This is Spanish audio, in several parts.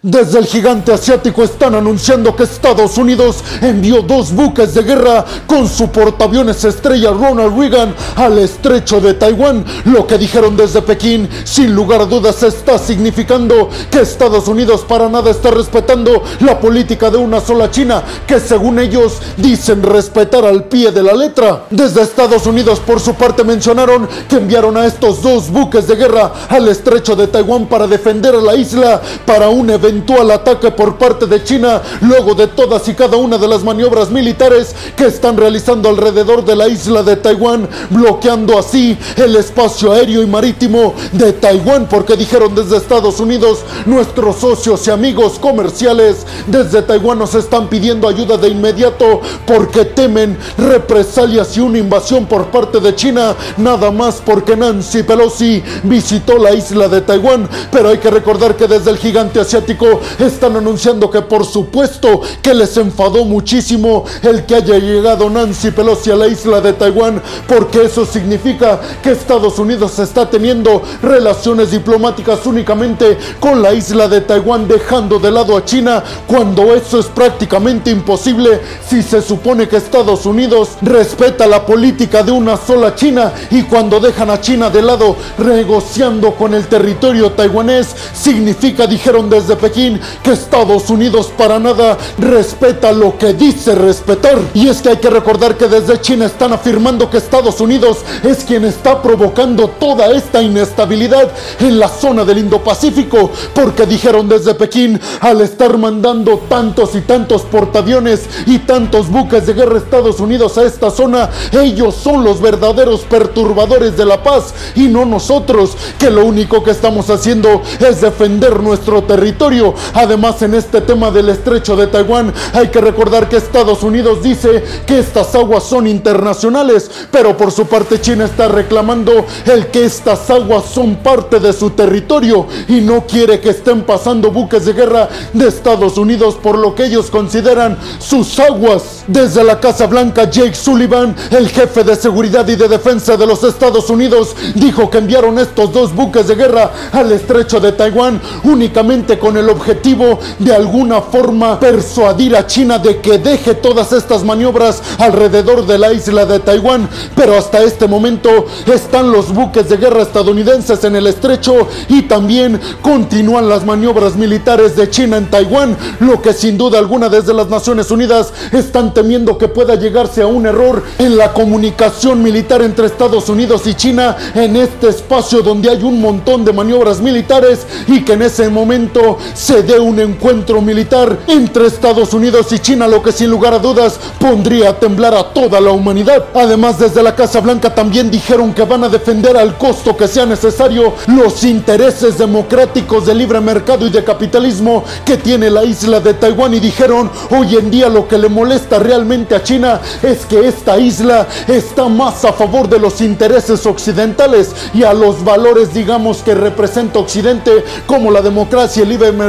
Desde el gigante asiático están anunciando que Estados Unidos envió dos buques de guerra con su portaaviones estrella Ronald Reagan al estrecho de Taiwán. Lo que dijeron desde Pekín, sin lugar a dudas, está significando que Estados Unidos para nada está respetando la política de una sola China, que según ellos dicen respetar al pie de la letra. Desde Estados Unidos, por su parte, mencionaron que enviaron a estos dos buques de guerra al estrecho de Taiwán para defender a la isla para un evento eventual ataque por parte de China luego de todas y cada una de las maniobras militares que están realizando alrededor de la isla de Taiwán, bloqueando así el espacio aéreo y marítimo de Taiwán, porque dijeron desde Estados Unidos, nuestros socios y amigos comerciales desde Taiwán nos están pidiendo ayuda de inmediato porque temen represalias y una invasión por parte de China, nada más porque Nancy Pelosi visitó la isla de Taiwán, pero hay que recordar que desde el gigante asiático están anunciando que por supuesto que les enfadó muchísimo el que haya llegado Nancy Pelosi a la isla de Taiwán, porque eso significa que Estados Unidos está teniendo relaciones diplomáticas únicamente con la isla de Taiwán, dejando de lado a China, cuando eso es prácticamente imposible si se supone que Estados Unidos respeta la política de una sola China y cuando dejan a China de lado negociando con el territorio taiwanés, significa, dijeron desde que Estados Unidos para nada respeta lo que dice respetar. Y es que hay que recordar que desde China están afirmando que Estados Unidos es quien está provocando toda esta inestabilidad en la zona del Indo-Pacífico, porque dijeron desde Pekín, al estar mandando tantos y tantos portaaviones y tantos buques de guerra Estados Unidos a esta zona, ellos son los verdaderos perturbadores de la paz y no nosotros, que lo único que estamos haciendo es defender nuestro territorio Además, en este tema del estrecho de Taiwán, hay que recordar que Estados Unidos dice que estas aguas son internacionales, pero por su parte China está reclamando el que estas aguas son parte de su territorio y no quiere que estén pasando buques de guerra de Estados Unidos por lo que ellos consideran sus aguas. Desde la Casa Blanca, Jake Sullivan, el jefe de seguridad y de defensa de los Estados Unidos, dijo que enviaron estos dos buques de guerra al estrecho de Taiwán únicamente con el objetivo de alguna forma persuadir a China de que deje todas estas maniobras alrededor de la isla de Taiwán. Pero hasta este momento están los buques de guerra estadounidenses en el estrecho y también continúan las maniobras militares de China en Taiwán, lo que sin duda alguna desde las Naciones Unidas están temiendo que pueda llegarse a un error en la comunicación militar entre Estados Unidos y China en este espacio donde hay un montón de maniobras militares y que en ese momento se dé un encuentro militar entre Estados Unidos y China, lo que sin lugar a dudas pondría a temblar a toda la humanidad. Además, desde la Casa Blanca también dijeron que van a defender al costo que sea necesario los intereses democráticos de libre mercado y de capitalismo que tiene la isla de Taiwán y dijeron hoy en día lo que le molesta realmente a China es que esta isla está más a favor de los intereses occidentales y a los valores digamos que representa Occidente como la democracia y el libre mercado,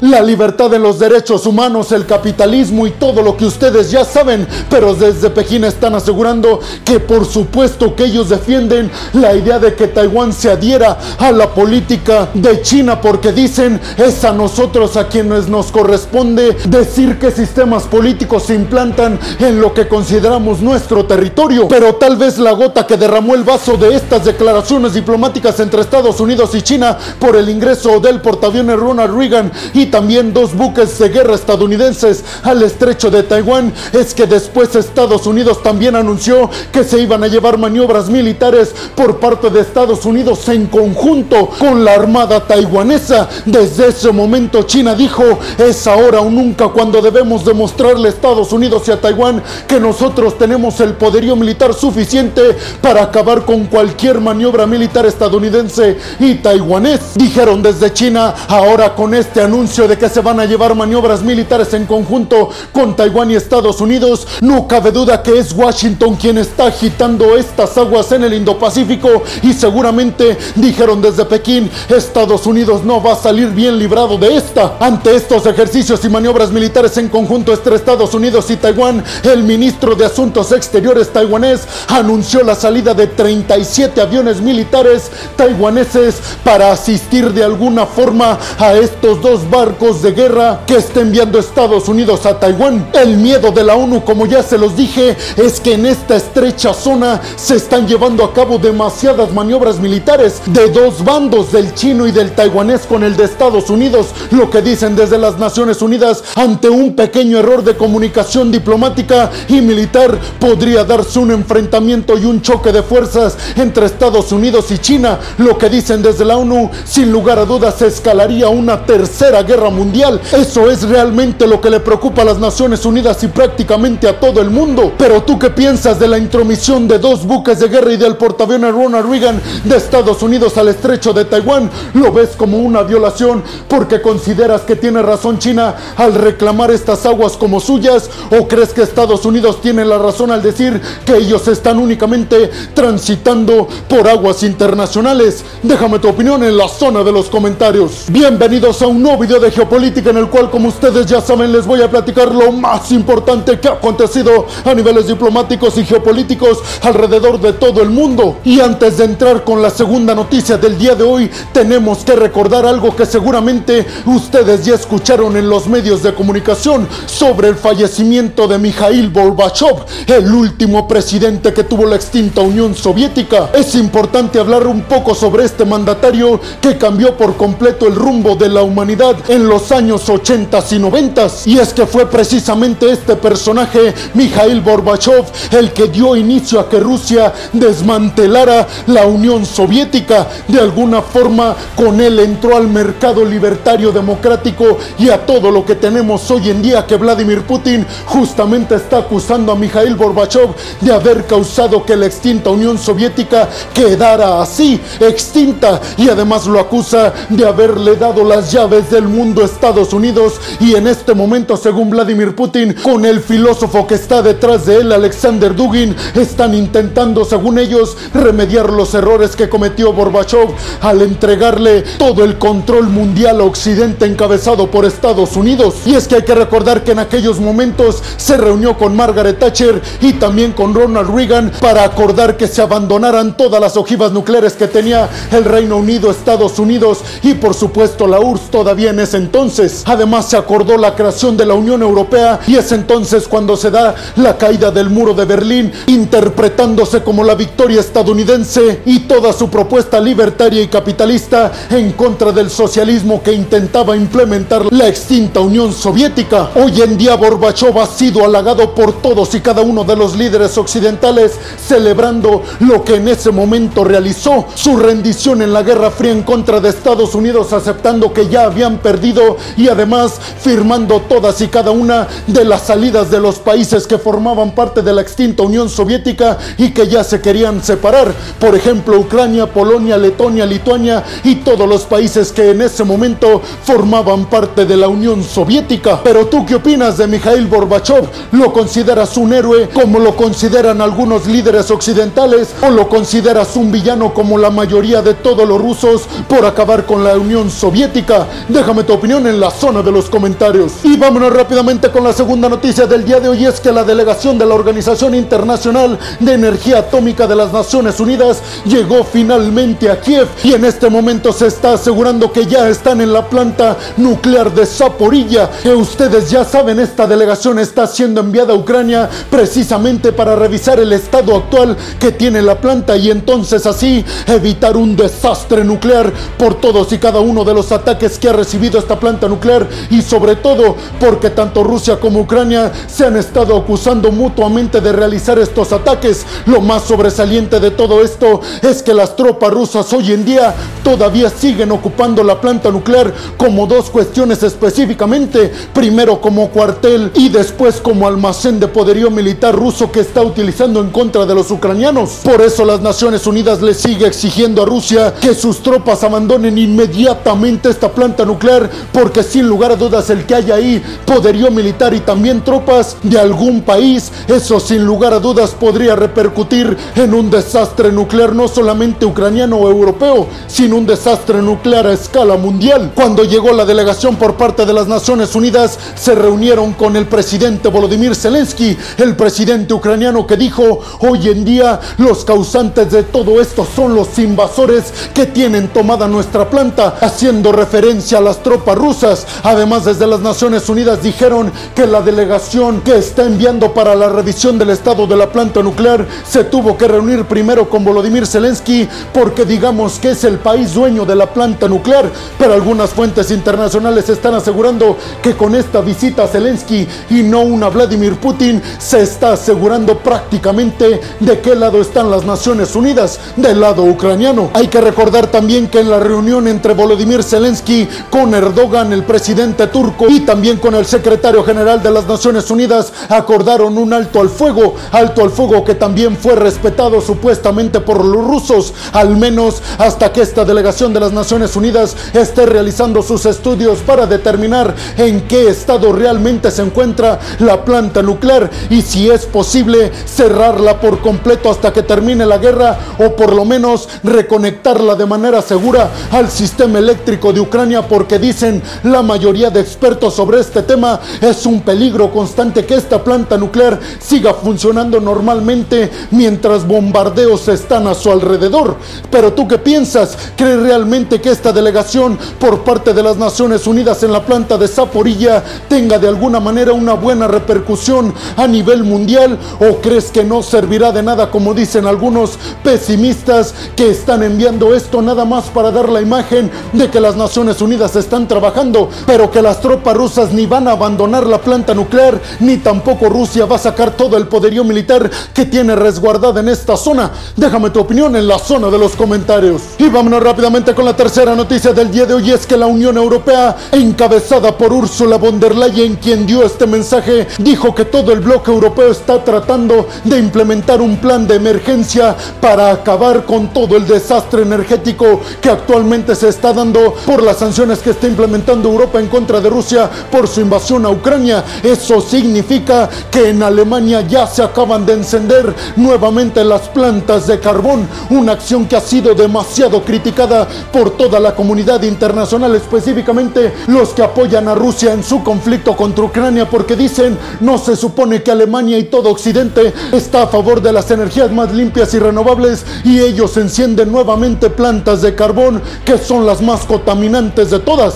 la libertad en los derechos humanos, el capitalismo y todo lo que ustedes ya saben, pero desde Pekín están asegurando que por supuesto que ellos defienden la idea de que Taiwán se adhiera a la política de China porque dicen es a nosotros a quienes nos corresponde decir qué sistemas políticos se implantan en lo que consideramos nuestro territorio. Pero tal vez la gota que derramó el vaso de estas declaraciones diplomáticas entre Estados Unidos y China por el ingreso del portaaviones Ronald Reagan y también dos buques de guerra estadounidenses al estrecho de Taiwán es que después Estados Unidos también anunció que se iban a llevar maniobras militares por parte de Estados Unidos en conjunto con la armada taiwanesa. Desde ese momento China dijo es ahora o nunca cuando debemos demostrarle a Estados Unidos y a Taiwán que nosotros tenemos el poderío militar suficiente para acabar con cualquier maniobra militar estadounidense y taiwanés. Dijeron desde China, ahora con este anuncio de que se van a llevar maniobras militares en conjunto con Taiwán y Estados Unidos, no cabe duda que es Washington quien está agitando estas aguas en el Indo-Pacífico y seguramente dijeron desde Pekín, Estados Unidos no va a salir bien librado de esta. Ante estos ejercicios y maniobras militares en conjunto entre Estados Unidos y Taiwán, el ministro de Asuntos Exteriores taiwanés anunció la salida de 37 aviones militares taiwaneses para asistir de alguna forma a este estos dos barcos de guerra que está enviando Estados Unidos a Taiwán. El miedo de la ONU, como ya se los dije, es que en esta estrecha zona se están llevando a cabo demasiadas maniobras militares de dos bandos, del chino y del taiwanés con el de Estados Unidos, lo que dicen desde las Naciones Unidas ante un pequeño error de comunicación diplomática y militar podría darse un enfrentamiento y un choque de fuerzas entre Estados Unidos y China, lo que dicen desde la ONU, sin lugar a dudas escalaría una tercera guerra mundial. Eso es realmente lo que le preocupa a las Naciones Unidas y prácticamente a todo el mundo. Pero tú qué piensas de la intromisión de dos buques de guerra y del portaaviones Ronald Reagan de Estados Unidos al estrecho de Taiwán? ¿Lo ves como una violación porque consideras que tiene razón China al reclamar estas aguas como suyas? ¿O crees que Estados Unidos tiene la razón al decir que ellos están únicamente transitando por aguas internacionales? Déjame tu opinión en la zona de los comentarios. Bienvenidos a un nuevo video de geopolítica en el cual, como ustedes ya saben, les voy a platicar lo más importante que ha acontecido a niveles diplomáticos y geopolíticos alrededor de todo el mundo. Y antes de entrar con la segunda noticia del día de hoy, tenemos que recordar algo que seguramente ustedes ya escucharon en los medios de comunicación sobre el fallecimiento de Mikhail Gorbachev, el último presidente que tuvo la extinta Unión Soviética. Es importante hablar un poco sobre este mandatario que cambió por completo el rumbo de la humanidad en los años 80 y 90. Y es que fue precisamente este personaje, Mikhail Gorbachev, el que dio inicio a que Rusia desmantelara la Unión Soviética. De alguna forma, con él entró al mercado libertario democrático y a todo lo que tenemos hoy en día que Vladimir Putin justamente está acusando a Mikhail Gorbachev de haber causado que la extinta Unión Soviética quedara así, extinta, y además lo acusa de haberle dado las llaves del mundo Estados Unidos y en este momento, según Vladimir Putin, con el filósofo que está detrás de él, Alexander Dugin, están intentando, según ellos, remediar los errores que cometió Gorbachev al entregarle todo el control mundial a Occidente encabezado por Estados Unidos. Y es que hay que recordar que en aquellos momentos se reunió con Margaret Thatcher y también con Ronald Reagan para acordar que se abandonaran todas las ojivas nucleares que tenía el Reino Unido, Estados Unidos y por supuesto la URSS todavía en ese entonces. Además se acordó la creación de la Unión Europea y es entonces cuando se da la caída del muro de Berlín, interpretándose como la victoria estadounidense y toda su propuesta libertaria y capitalista en contra del socialismo que intentaba implementar la extinta Unión Soviética. Hoy en día Gorbachev ha sido halagado por todos y cada uno de los líderes occidentales celebrando lo que en ese momento realizó, su rendición en la Guerra Fría en contra de Estados Unidos, aceptando que ya habían perdido y además firmando todas y cada una de las salidas de los países que formaban parte de la extinta Unión Soviética y que ya se querían separar. Por ejemplo, Ucrania, Polonia, Letonia, Lituania y todos los países que en ese momento formaban parte de la Unión Soviética. Pero tú qué opinas de Mikhail Gorbachev? ¿Lo consideras un héroe como lo consideran algunos líderes occidentales o lo consideras un villano como la mayoría de todos los rusos por acabar con la Unión Soviética? Déjame tu opinión en la zona de los comentarios. Y vámonos rápidamente con la segunda noticia del día de hoy es que la delegación de la Organización Internacional de Energía Atómica de las Naciones Unidas llegó finalmente a Kiev y en este momento se está asegurando que ya están en la planta nuclear de Zaporilla. Que ustedes ya saben, esta delegación está siendo enviada a Ucrania precisamente para revisar el estado actual que tiene la planta y entonces así evitar un desastre nuclear por todos y cada uno de los ataques que ha recibido esta planta nuclear y sobre todo porque tanto Rusia como Ucrania se han estado acusando mutuamente de realizar estos ataques. Lo más sobresaliente de todo esto es que las tropas rusas hoy en día todavía siguen ocupando la planta nuclear como dos cuestiones específicamente. Primero como cuartel y después como almacén de poderío militar ruso que está utilizando en contra de los ucranianos. Por eso las Naciones Unidas le sigue exigiendo a Rusia que sus tropas abandonen inmediatamente esta planta nuclear porque sin lugar a dudas el que haya ahí poderío militar y también tropas de algún país, eso sin lugar a dudas podría repercutir en un desastre nuclear no solamente ucraniano o europeo, sino un desastre nuclear a escala mundial. Cuando llegó la delegación por parte de las Naciones Unidas, se reunieron con el presidente Volodymyr Zelensky, el presidente ucraniano que dijo, hoy en día los causantes de todo esto son los invasores que tienen tomada nuestra planta, haciendo referencia referencia a las tropas rusas. Además, desde las Naciones Unidas dijeron que la delegación que está enviando para la revisión del estado de la planta nuclear se tuvo que reunir primero con Volodymyr Zelensky porque digamos que es el país dueño de la planta nuclear, pero algunas fuentes internacionales están asegurando que con esta visita a Zelensky y no una Vladimir Putin se está asegurando prácticamente de qué lado están las Naciones Unidas, del lado ucraniano. Hay que recordar también que en la reunión entre Volodymyr Zelensky con Erdogan, el presidente turco, y también con el secretario general de las Naciones Unidas, acordaron un alto al fuego, alto al fuego que también fue respetado supuestamente por los rusos, al menos hasta que esta delegación de las Naciones Unidas esté realizando sus estudios para determinar en qué estado realmente se encuentra la planta nuclear y si es posible cerrarla por completo hasta que termine la guerra o por lo menos reconectarla de manera segura al sistema eléctrico de Ucrania porque dicen la mayoría de expertos sobre este tema es un peligro constante que esta planta nuclear siga funcionando normalmente mientras bombardeos están a su alrededor. Pero tú qué piensas? ¿Crees realmente que esta delegación por parte de las Naciones Unidas en la planta de Zaporilla tenga de alguna manera una buena repercusión a nivel mundial o crees que no servirá de nada como dicen algunos pesimistas que están enviando esto nada más para dar la imagen de que las Naciones Unidas están trabajando, pero que las tropas rusas ni van a abandonar la planta nuclear, ni tampoco Rusia va a sacar todo el poderío militar que tiene resguardada en esta zona? Déjame tu opinión en la zona de los comentarios. Y vámonos rápidamente con la tercera noticia del día de hoy, es que la Unión Europea, encabezada por Ursula von der Leyen, quien dio este mensaje, dijo que todo el bloque europeo está tratando de implementar un plan de emergencia para acabar con todo el desastre energético que actualmente se está dando por las sanciones que está implementando Europa en contra de Rusia por su invasión a Ucrania. Eso significa que en Alemania ya se acaban de encender nuevamente las plantas de carbón, una acción que ha sido demasiado criticada por toda la comunidad internacional, específicamente los que apoyan a Rusia en su conflicto contra Ucrania, porque dicen no se supone que Alemania y todo Occidente está a favor de las energías más limpias y renovables y ellos encienden nuevamente plantas de carbón que son las más contaminantes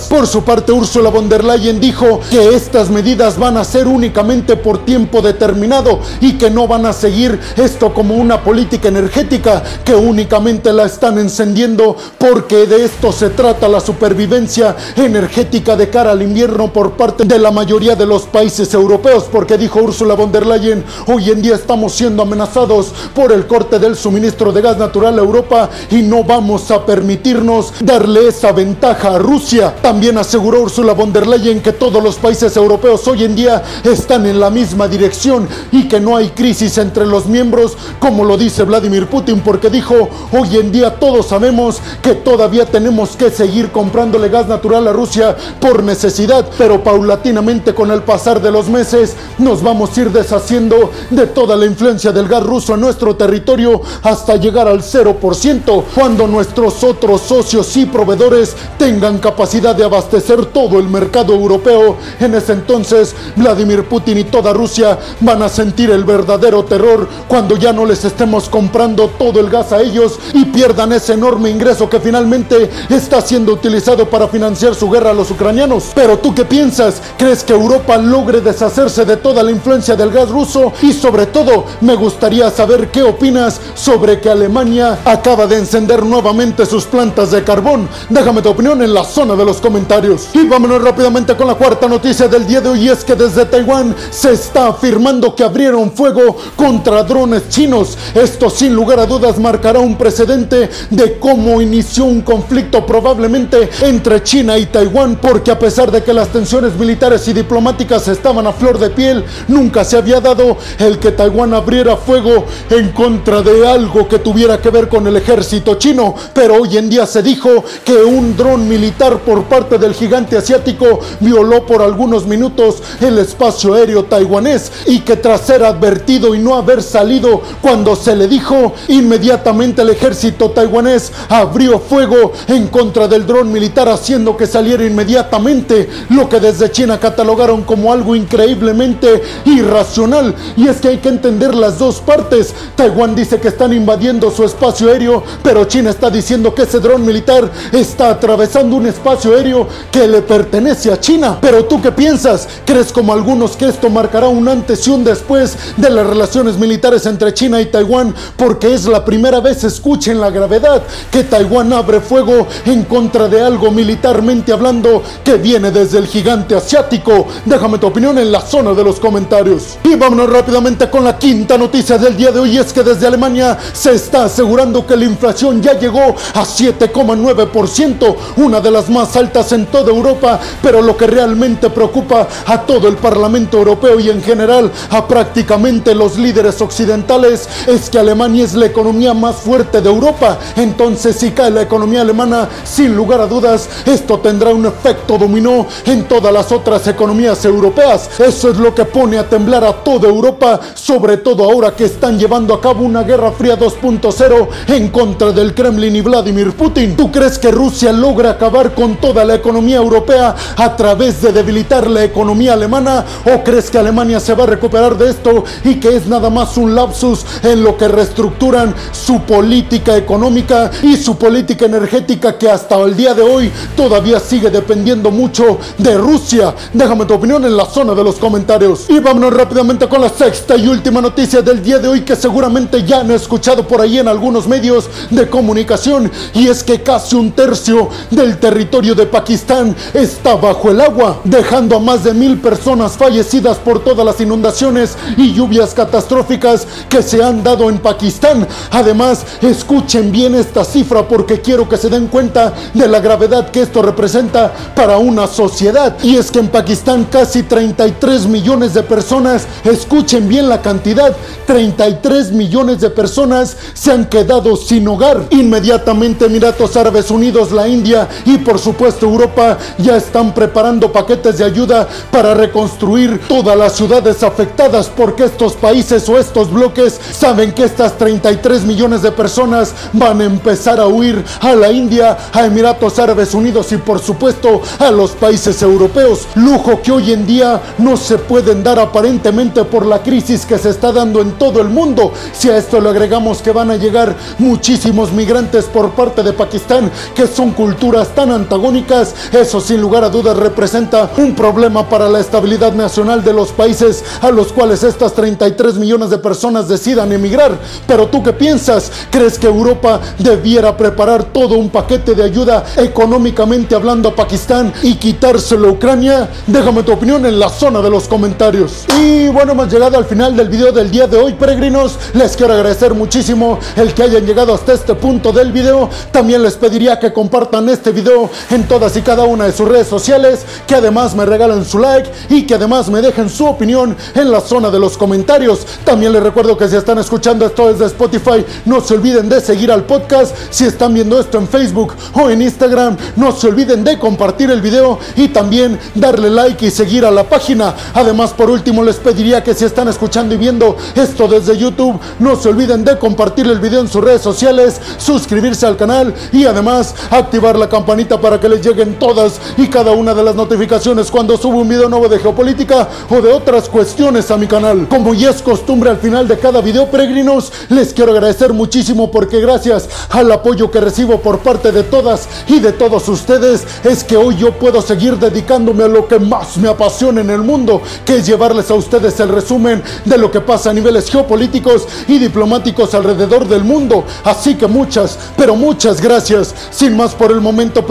Por su parte, Ursula von der Leyen dijo que estas medidas van a ser únicamente por tiempo determinado y que no van a seguir esto como una política energética que únicamente la están encendiendo. Porque de esto se trata la supervivencia energética de cara al invierno por parte de la mayoría de los países europeos. Porque dijo Ursula von der Leyen, hoy en día estamos siendo amenazados por el corte del suministro de gas natural a Europa y no vamos a permitirnos darle esa ventaja a Rusia. También aseguró Ursula von der Leyen que todos los países europeos hoy en día están en la misma dirección y que no hay crisis entre los miembros como lo dice Vladimir Putin porque dijo hoy en día todos sabemos que todavía tenemos que seguir comprándole gas natural a Rusia por necesidad pero paulatinamente con el pasar de los meses nos vamos a ir deshaciendo de toda la influencia del gas ruso en nuestro territorio hasta llegar al 0% cuando nuestros otros socios y proveedores tengan capacidad de abastecer todo el mercado europeo. En ese entonces Vladimir Putin y toda Rusia van a sentir el verdadero terror cuando ya no les estemos comprando todo el gas a ellos y pierdan ese enorme ingreso que finalmente está siendo utilizado para financiar su guerra a los ucranianos. Pero tú qué piensas? ¿Crees que Europa logre deshacerse de toda la influencia del gas ruso? Y sobre todo, me gustaría saber qué opinas sobre que Alemania acaba de encender nuevamente sus plantas de carbón. Déjame tu opinión en la zona de los comentarios. Y vámonos rápidamente con la cuarta noticia del día de hoy. Es que desde Taiwán se está afirmando que abrieron fuego contra drones chinos. Esto sin lugar a dudas marcará un precedente de cómo inició un conflicto probablemente entre China y Taiwán. Porque a pesar de que las tensiones militares y diplomáticas estaban a flor de piel, nunca se había dado el que Taiwán abriera fuego en contra de algo que tuviera que ver con el ejército chino. Pero hoy en día se dijo que un dron militar por parte del gigante asiático violó por algunos minutos el espacio aéreo taiwanés y que tras ser advertido y no haber salido cuando se le dijo, inmediatamente el ejército taiwanés abrió fuego en contra del dron militar haciendo que saliera inmediatamente, lo que desde China catalogaron como algo increíblemente irracional. Y es que hay que entender las dos partes. Taiwán dice que están invadiendo su espacio aéreo, pero China está diciendo que ese dron militar está atravesando un espacio aéreo que le pertenece a China. Pero tú qué piensas? ¿Crees como algunos que esto marcará un antes y un después de las relaciones militares entre China y Taiwán? Porque es la primera vez, escuchen la gravedad, que Taiwán abre fuego en contra de algo militarmente hablando que viene desde el gigante asiático. Déjame tu opinión en la zona de los comentarios. Y vámonos rápidamente con la quinta noticia del día de hoy es que desde Alemania se está asegurando que la inflación ya llegó a 7,9%, una de las más altas en toda Europa, pero lo que realmente preocupa a todo el Parlamento Europeo y en general a prácticamente los líderes occidentales es que Alemania es la economía más fuerte de Europa. Entonces si cae la economía alemana, sin lugar a dudas, esto tendrá un efecto dominó en todas las otras economías europeas. Eso es lo que pone a temblar a toda Europa, sobre todo ahora que están llevando a cabo una guerra fría 2.0 en contra del Kremlin y Vladimir Putin. ¿Tú crees que Rusia logra acabar con toda la economía europea a través de debilitar la economía alemana? ¿O crees que Alemania se va a recuperar de esto y que es nada más un lapsus en lo que reestructuran su política económica y su política energética que hasta el día de hoy todavía sigue dependiendo mucho de Rusia? Déjame tu opinión en la zona de los comentarios. Y vámonos rápidamente con la sexta y última noticia del día de hoy que seguramente ya han escuchado por ahí en algunos medios de comunicación y es que casi un tercio del territorio de Pakistán está bajo el agua, dejando a más de mil personas fallecidas por todas las inundaciones y lluvias catastróficas que se han dado en Pakistán. Además, escuchen bien esta cifra porque quiero que se den cuenta de la gravedad que esto representa para una sociedad. Y es que en Pakistán casi 33 millones de personas, escuchen bien la cantidad, 33 millones de personas se han quedado sin hogar. Inmediatamente Emiratos Árabes Unidos, la India y por supuesto Europa ya están preparando paquetes de ayuda para reconstruir todas las ciudades afectadas porque estos países o estos bloques saben que estas 33 millones de personas van a empezar a huir a la India, a Emiratos Árabes Unidos y por supuesto a los países europeos. Lujo que hoy en día no se pueden dar aparentemente por la crisis que se está dando en todo el mundo. Si a esto le agregamos que van a llegar muchísimos migrantes por parte de Pakistán, que son culturas tan antagónicas, eso sin lugar a dudas representa un problema para la estabilidad nacional de los países a los cuales estas 33 millones de personas decidan emigrar. Pero tú qué piensas? ¿Crees que Europa debiera preparar todo un paquete de ayuda económicamente hablando a Pakistán y quitárselo a Ucrania? Déjame tu opinión en la zona de los comentarios. Y bueno, hemos llegado al final del video del día de hoy, peregrinos. Les quiero agradecer muchísimo el que hayan llegado hasta este punto del video. También les pediría que compartan este video en todas y cada una de sus redes sociales, que además me regalen su like y que además me dejen su opinión en la zona de los comentarios. También les recuerdo que si están escuchando esto desde Spotify, no se olviden de seguir al podcast. Si están viendo esto en Facebook o en Instagram, no se olviden de compartir el video y también darle like y seguir a la página. Además, por último, les pediría que si están escuchando y viendo esto desde YouTube, no se olviden de compartir el video en sus redes sociales, suscribirse al canal y además activar la campanita para que les lleguen todas y cada una de las notificaciones cuando subo un video nuevo de geopolítica o de otras cuestiones a mi canal. Como ya es costumbre al final de cada video, peregrinos, les quiero agradecer muchísimo porque gracias al apoyo que recibo por parte de todas y de todos ustedes es que hoy yo puedo seguir dedicándome a lo que más me apasiona en el mundo, que es llevarles a ustedes el resumen de lo que pasa a niveles geopolíticos y diplomáticos alrededor del mundo. Así que muchas, pero muchas gracias. Sin más por el momento,